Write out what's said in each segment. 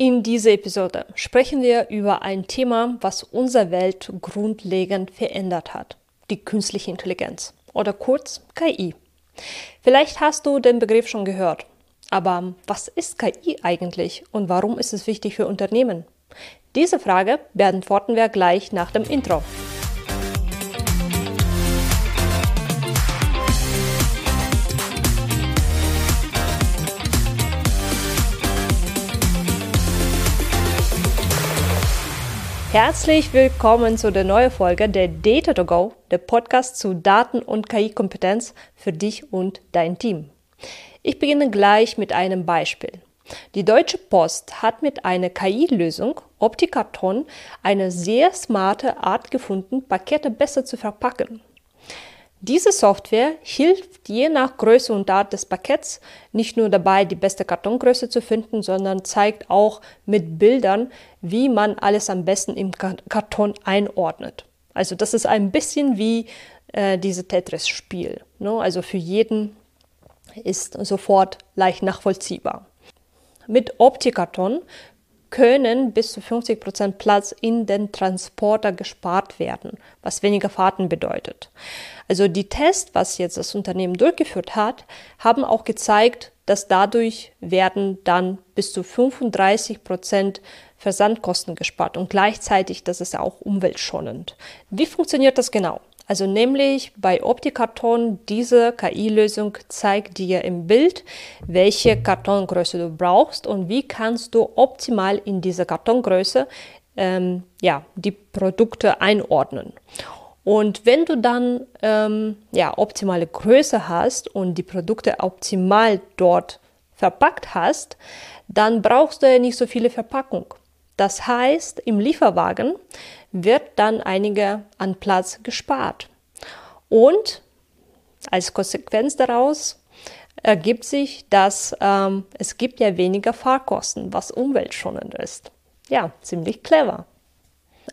In dieser Episode sprechen wir über ein Thema, was unsere Welt grundlegend verändert hat. Die künstliche Intelligenz oder kurz KI. Vielleicht hast du den Begriff schon gehört. Aber was ist KI eigentlich und warum ist es wichtig für Unternehmen? Diese Frage beantworten wir gleich nach dem Intro. Herzlich willkommen zu der neuen Folge der Data to Go, der Podcast zu Daten- und KI-Kompetenz für dich und dein Team. Ich beginne gleich mit einem Beispiel. Die Deutsche Post hat mit einer KI-Lösung, Optikarton, eine sehr smarte Art gefunden, Pakete besser zu verpacken. Diese Software hilft je nach Größe und Art des Pakets nicht nur dabei, die beste Kartongröße zu finden, sondern zeigt auch mit Bildern, wie man alles am besten im Karton einordnet. Also das ist ein bisschen wie äh, dieses Tetris-Spiel. Ne? Also für jeden ist sofort leicht nachvollziehbar. Mit Optikarton können bis zu 50 Prozent Platz in den Transporter gespart werden, was weniger Fahrten bedeutet. Also die Tests, was jetzt das Unternehmen durchgeführt hat, haben auch gezeigt, dass dadurch werden dann bis zu 35 Prozent Versandkosten gespart und gleichzeitig, das ist auch umweltschonend. Wie funktioniert das genau? Also nämlich bei Optikarton, diese KI-Lösung zeigt dir im Bild, welche Kartongröße du brauchst und wie kannst du optimal in dieser Kartongröße ähm, ja, die Produkte einordnen. Und wenn du dann ähm, ja, optimale Größe hast und die Produkte optimal dort verpackt hast, dann brauchst du ja nicht so viele Verpackung. Das heißt, im Lieferwagen wird dann einige an Platz gespart. Und als Konsequenz daraus ergibt sich, dass ähm, es gibt ja weniger Fahrkosten, was umweltschonend ist. Ja, ziemlich clever.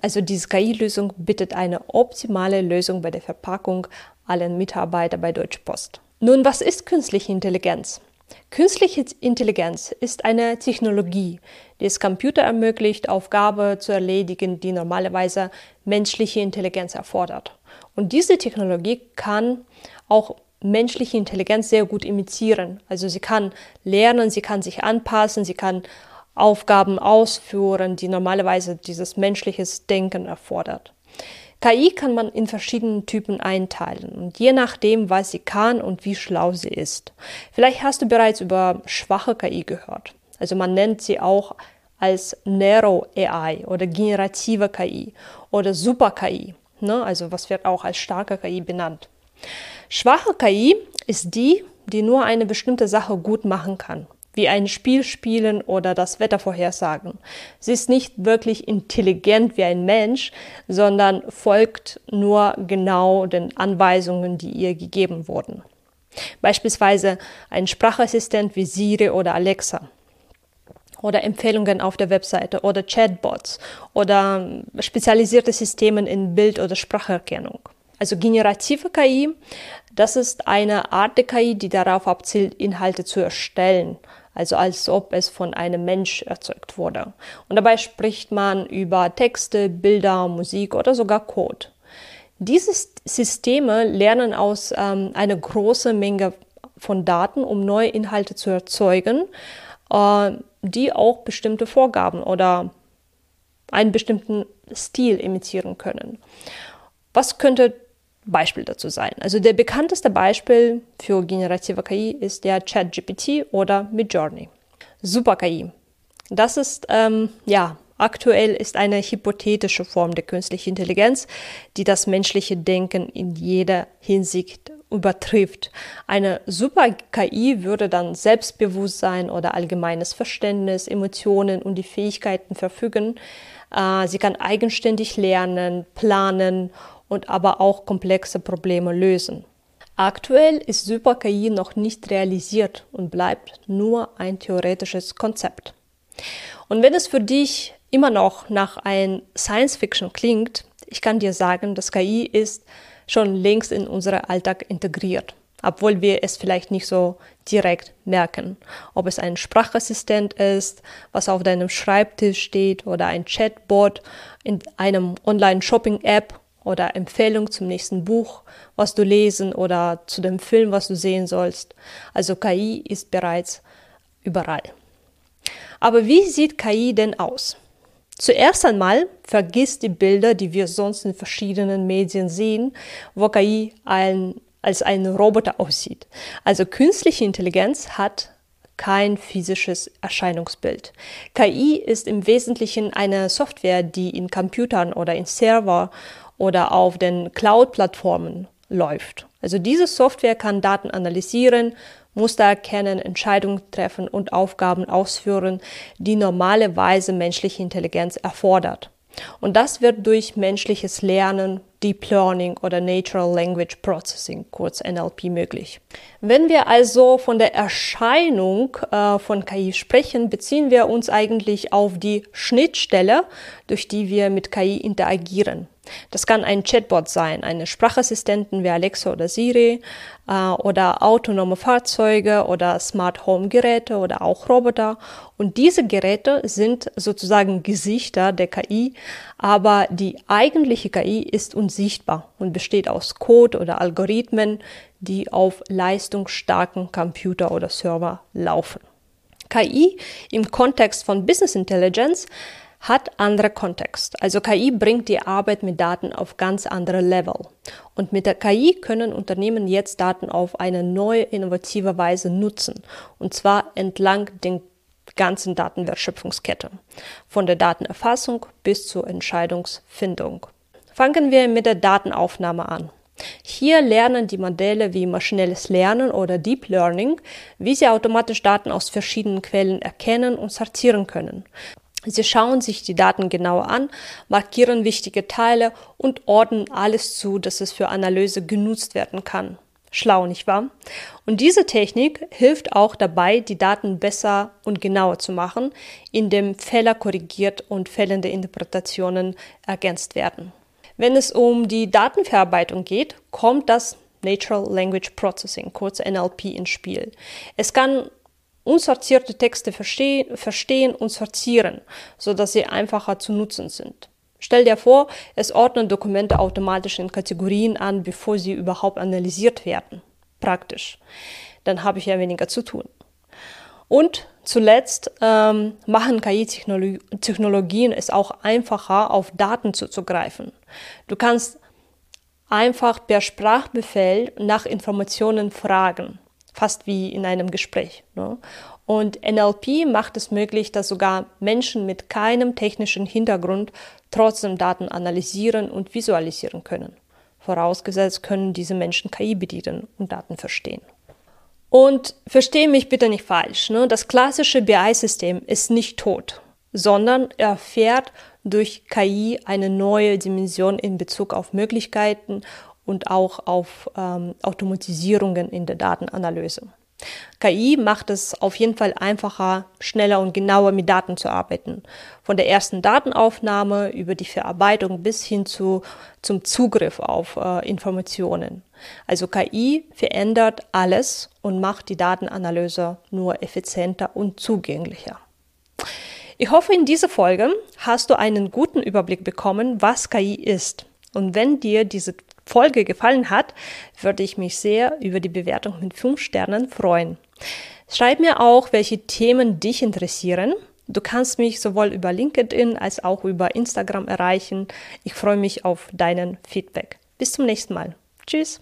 Also diese KI-Lösung bietet eine optimale Lösung bei der Verpackung allen Mitarbeiter bei Deutsche Post. Nun, was ist künstliche Intelligenz? Künstliche Intelligenz ist eine Technologie, die es Computer ermöglicht, Aufgaben zu erledigen, die normalerweise menschliche Intelligenz erfordert. Und diese Technologie kann auch menschliche Intelligenz sehr gut imitieren. Also sie kann lernen, sie kann sich anpassen, sie kann Aufgaben ausführen, die normalerweise dieses menschliches Denken erfordert. KI kann man in verschiedenen Typen einteilen und je nachdem, was sie kann und wie schlau sie ist. Vielleicht hast du bereits über schwache KI gehört. Also man nennt sie auch als Narrow AI oder generative KI oder Super KI. Ne? Also was wird auch als starke KI benannt. Schwache KI ist die, die nur eine bestimmte Sache gut machen kann wie ein Spiel spielen oder das Wetter vorhersagen. Sie ist nicht wirklich intelligent wie ein Mensch, sondern folgt nur genau den Anweisungen, die ihr gegeben wurden. Beispielsweise ein Sprachassistent wie Siri oder Alexa oder Empfehlungen auf der Webseite oder Chatbots oder spezialisierte Systeme in Bild- oder Spracherkennung. Also generative KI, das ist eine Art der KI, die darauf abzielt, Inhalte zu erstellen, also als ob es von einem Mensch erzeugt wurde. Und dabei spricht man über Texte, Bilder, Musik oder sogar Code. Diese Systeme lernen aus ähm, einer großen Menge von Daten, um neue Inhalte zu erzeugen, äh, die auch bestimmte Vorgaben oder einen bestimmten Stil imitieren können. Was könnte Beispiel dazu sein. Also der bekannteste Beispiel für generative KI ist der ChatGPT oder Midjourney. Super KI. Das ist, ähm, ja, aktuell ist eine hypothetische Form der künstlichen Intelligenz, die das menschliche Denken in jeder Hinsicht übertrifft. Eine super KI würde dann Selbstbewusstsein oder allgemeines Verständnis, Emotionen und die Fähigkeiten verfügen. Äh, sie kann eigenständig lernen, planen und aber auch komplexe Probleme lösen. Aktuell ist Super-KI noch nicht realisiert und bleibt nur ein theoretisches Konzept. Und wenn es für dich immer noch nach ein Science-Fiction klingt, ich kann dir sagen, dass KI ist schon längst in unseren Alltag integriert. obwohl wir es vielleicht nicht so direkt merken. Ob es ein Sprachassistent ist, was auf deinem Schreibtisch steht oder ein Chatbot in einem Online-Shopping-App oder Empfehlung zum nächsten Buch, was du lesen oder zu dem Film, was du sehen sollst. Also KI ist bereits überall. Aber wie sieht KI denn aus? Zuerst einmal vergiss die Bilder, die wir sonst in verschiedenen Medien sehen, wo KI ein, als ein Roboter aussieht. Also künstliche Intelligenz hat kein physisches Erscheinungsbild. KI ist im Wesentlichen eine Software, die in Computern oder in Server oder auf den Cloud-Plattformen läuft. Also diese Software kann Daten analysieren, Muster erkennen, Entscheidungen treffen und Aufgaben ausführen, die normalerweise menschliche Intelligenz erfordert. Und das wird durch menschliches Lernen, Deep Learning oder Natural Language Processing, kurz NLP, möglich. Wenn wir also von der Erscheinung äh, von KI sprechen, beziehen wir uns eigentlich auf die Schnittstelle, durch die wir mit KI interagieren. Das kann ein Chatbot sein, eine Sprachassistenten wie Alexa oder Siri äh, oder autonome Fahrzeuge oder Smart Home Geräte oder auch Roboter. Und diese Geräte sind sozusagen Gesichter der KI, aber die eigentliche KI ist unsichtbar und besteht aus Code oder Algorithmen, die auf leistungsstarken Computer oder Server laufen. KI im Kontext von Business Intelligence hat andere Kontext. Also KI bringt die Arbeit mit Daten auf ganz andere Level. Und mit der KI können Unternehmen jetzt Daten auf eine neue, innovative Weise nutzen. Und zwar entlang den ganzen Datenwertschöpfungskette. Von der Datenerfassung bis zur Entscheidungsfindung. Fangen wir mit der Datenaufnahme an. Hier lernen die Modelle wie maschinelles Lernen oder Deep Learning, wie sie automatisch Daten aus verschiedenen Quellen erkennen und sortieren können. Sie schauen sich die Daten genauer an, markieren wichtige Teile und ordnen alles zu, dass es für Analyse genutzt werden kann. Schlau, nicht wahr? Und diese Technik hilft auch dabei, die Daten besser und genauer zu machen, indem Fehler korrigiert und fehlende Interpretationen ergänzt werden. Wenn es um die Datenverarbeitung geht, kommt das Natural Language Processing, kurz NLP, ins Spiel. Es kann unsortierte Texte verstehen, verstehen und sortieren, sodass sie einfacher zu nutzen sind. Stell dir vor, es ordnet Dokumente automatisch in Kategorien an, bevor sie überhaupt analysiert werden. Praktisch. Dann habe ich ja weniger zu tun. Und zuletzt ähm, machen KI-Technologien es auch einfacher, auf Daten zuzugreifen. Du kannst einfach per Sprachbefehl nach Informationen fragen fast wie in einem Gespräch. Ne? Und NLP macht es möglich, dass sogar Menschen mit keinem technischen Hintergrund trotzdem Daten analysieren und visualisieren können. Vorausgesetzt können diese Menschen KI bedienen und Daten verstehen. Und verstehe mich bitte nicht falsch. Ne? Das klassische BI-System ist nicht tot, sondern erfährt durch KI eine neue Dimension in Bezug auf Möglichkeiten und auch auf ähm, Automatisierungen in der Datenanalyse. KI macht es auf jeden Fall einfacher, schneller und genauer mit Daten zu arbeiten. Von der ersten Datenaufnahme über die Verarbeitung bis hin zu, zum Zugriff auf äh, Informationen. Also KI verändert alles und macht die Datenanalyse nur effizienter und zugänglicher. Ich hoffe, in dieser Folge hast du einen guten Überblick bekommen, was KI ist. Und wenn dir diese Folge gefallen hat, würde ich mich sehr über die Bewertung mit 5 Sternen freuen. Schreib mir auch, welche Themen dich interessieren. Du kannst mich sowohl über LinkedIn als auch über Instagram erreichen. Ich freue mich auf deinen Feedback. Bis zum nächsten Mal. Tschüss.